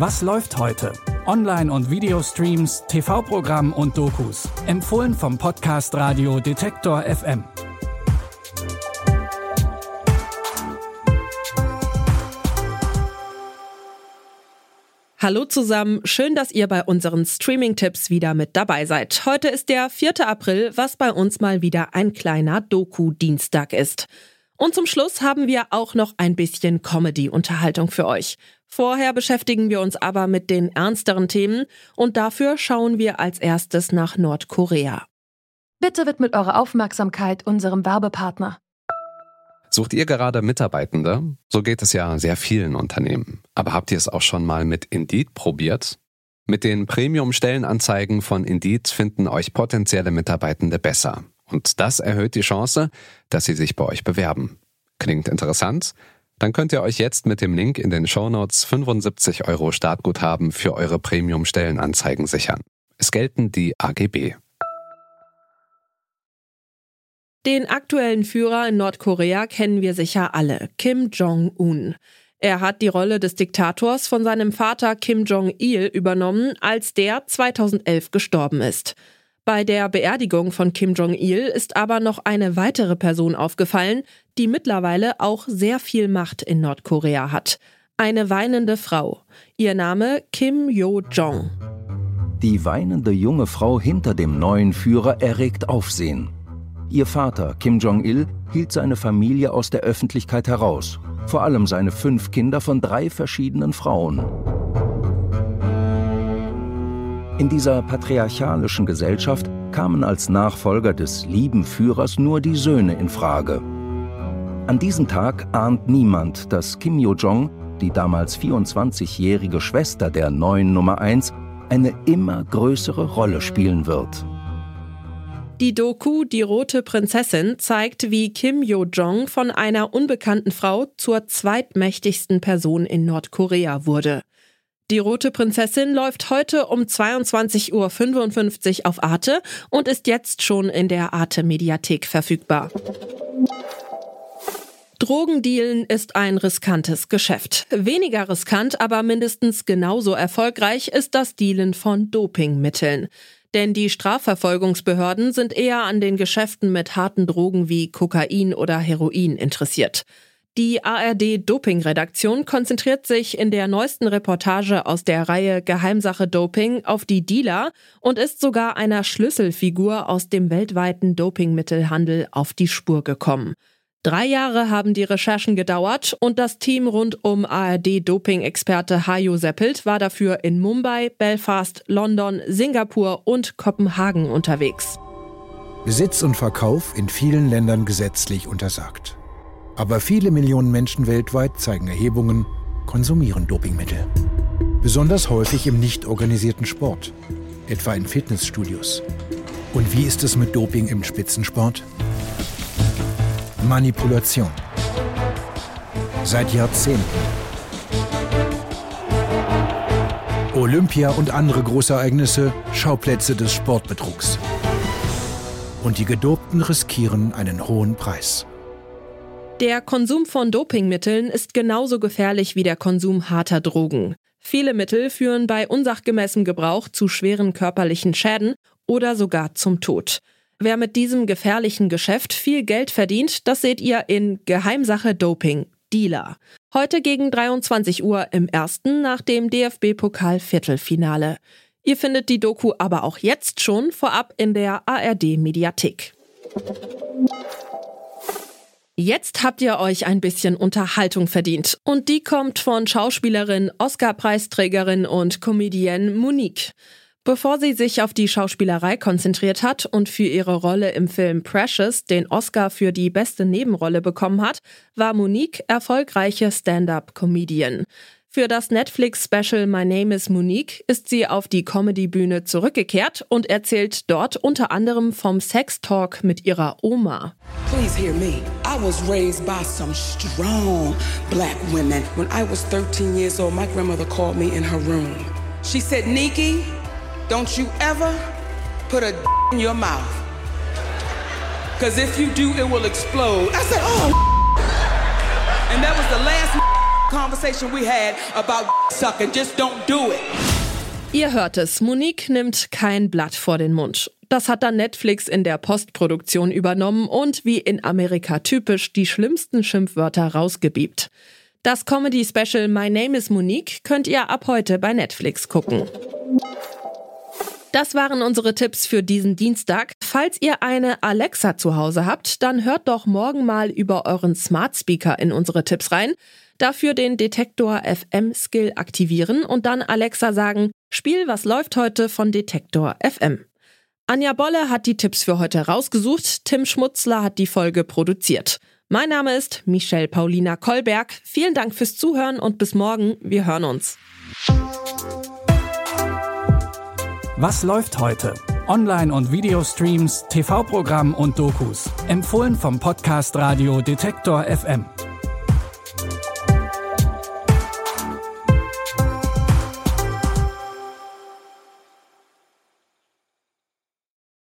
Was läuft heute? Online- und Videostreams, TV-Programm und Dokus. Empfohlen vom Podcast Radio Detektor FM. Hallo zusammen, schön, dass ihr bei unseren Streaming-Tipps wieder mit dabei seid. Heute ist der 4. April, was bei uns mal wieder ein kleiner Doku-Dienstag ist. Und zum Schluss haben wir auch noch ein bisschen Comedy-Unterhaltung für euch. Vorher beschäftigen wir uns aber mit den ernsteren Themen und dafür schauen wir als erstes nach Nordkorea. Bitte widmet eure Aufmerksamkeit unserem Werbepartner. Sucht ihr gerade Mitarbeitende? So geht es ja sehr vielen Unternehmen. Aber habt ihr es auch schon mal mit Indeed probiert? Mit den Premium-Stellenanzeigen von Indeed finden euch potenzielle Mitarbeitende besser. Und das erhöht die Chance, dass sie sich bei euch bewerben. Klingt interessant? Dann könnt ihr euch jetzt mit dem Link in den Shownotes 75 Euro Startguthaben für eure Premium-Stellenanzeigen sichern. Es gelten die AGB. Den aktuellen Führer in Nordkorea kennen wir sicher alle, Kim Jong-un. Er hat die Rolle des Diktators von seinem Vater Kim Jong-il übernommen, als der 2011 gestorben ist. Bei der Beerdigung von Kim Jong-il ist aber noch eine weitere Person aufgefallen, die mittlerweile auch sehr viel Macht in Nordkorea hat. Eine weinende Frau. Ihr Name Kim Yo-jong. Die weinende junge Frau hinter dem neuen Führer erregt Aufsehen. Ihr Vater, Kim Jong-il, hielt seine Familie aus der Öffentlichkeit heraus, vor allem seine fünf Kinder von drei verschiedenen Frauen. In dieser patriarchalischen Gesellschaft kamen als Nachfolger des lieben Führers nur die Söhne in Frage. An diesem Tag ahnt niemand, dass Kim Yo-jong, die damals 24-jährige Schwester der neuen Nummer 1, eine immer größere Rolle spielen wird. Die Doku Die Rote Prinzessin zeigt, wie Kim Yo-jong von einer unbekannten Frau zur zweitmächtigsten Person in Nordkorea wurde. Die Rote Prinzessin läuft heute um 22.55 Uhr auf Arte und ist jetzt schon in der Arte Mediathek verfügbar. Drogendealen ist ein riskantes Geschäft. Weniger riskant, aber mindestens genauso erfolgreich ist das Dealen von Dopingmitteln. Denn die Strafverfolgungsbehörden sind eher an den Geschäften mit harten Drogen wie Kokain oder Heroin interessiert. Die ARD Doping-Redaktion konzentriert sich in der neuesten Reportage aus der Reihe Geheimsache Doping auf die Dealer und ist sogar einer Schlüsselfigur aus dem weltweiten Dopingmittelhandel auf die Spur gekommen. Drei Jahre haben die Recherchen gedauert und das Team rund um ARD-Doping-Experte Hajo Seppelt war dafür in Mumbai, Belfast, London, Singapur und Kopenhagen unterwegs. Besitz und Verkauf in vielen Ländern gesetzlich untersagt. Aber viele Millionen Menschen weltweit zeigen Erhebungen, konsumieren Dopingmittel. Besonders häufig im nicht organisierten Sport, etwa in Fitnessstudios. Und wie ist es mit Doping im Spitzensport? Manipulation. Seit Jahrzehnten. Olympia und andere Großereignisse Schauplätze des Sportbetrugs. Und die Gedopten riskieren einen hohen Preis. Der Konsum von Dopingmitteln ist genauso gefährlich wie der Konsum harter Drogen. Viele Mittel führen bei unsachgemäßem Gebrauch zu schweren körperlichen Schäden oder sogar zum Tod. Wer mit diesem gefährlichen Geschäft viel Geld verdient, das seht ihr in Geheimsache Doping. Dealer. Heute gegen 23 Uhr im ersten nach dem DFB-Pokal-Viertelfinale. Ihr findet die Doku aber auch jetzt schon vorab in der ARD-Mediathek. Jetzt habt ihr euch ein bisschen Unterhaltung verdient. Und die kommt von Schauspielerin, Oscar-Preisträgerin und Comedienne Monique. Bevor sie sich auf die Schauspielerei konzentriert hat und für ihre Rolle im Film Precious den Oscar für die beste Nebenrolle bekommen hat, war Monique erfolgreiche Stand-up-Comedian. Für das Netflix-Special My Name is Monique ist sie auf die Comedy-Bühne zurückgekehrt und erzählt dort unter anderem vom Sex-Talk mit ihrer Oma. Please hear me. I was raised by some strong black women. When I was 13 years old, my grandmother called me in her room. She said, Nikki, Don't you ever put a in your mouth. Because if you do, it will explode. I said, oh. Conversation we had about sucking. Just don't do it. Ihr hört es, Monique nimmt kein Blatt vor den Mund. Das hat dann Netflix in der Postproduktion übernommen und wie in Amerika typisch die schlimmsten Schimpfwörter rausgebiebt. Das Comedy-Special My Name is Monique könnt ihr ab heute bei Netflix gucken. Das waren unsere Tipps für diesen Dienstag. Falls ihr eine Alexa zu Hause habt, dann hört doch morgen mal über euren Smart Speaker in unsere Tipps rein. Dafür den Detektor FM Skill aktivieren und dann Alexa sagen, Spiel, was läuft heute von Detektor FM. Anja Bolle hat die Tipps für heute rausgesucht, Tim Schmutzler hat die Folge produziert. Mein Name ist Michelle Paulina Kolberg. Vielen Dank fürs Zuhören und bis morgen. Wir hören uns. Was läuft heute? Online- und Videostreams, TV-Programm und Dokus. Empfohlen vom Podcast Radio Detektor FM.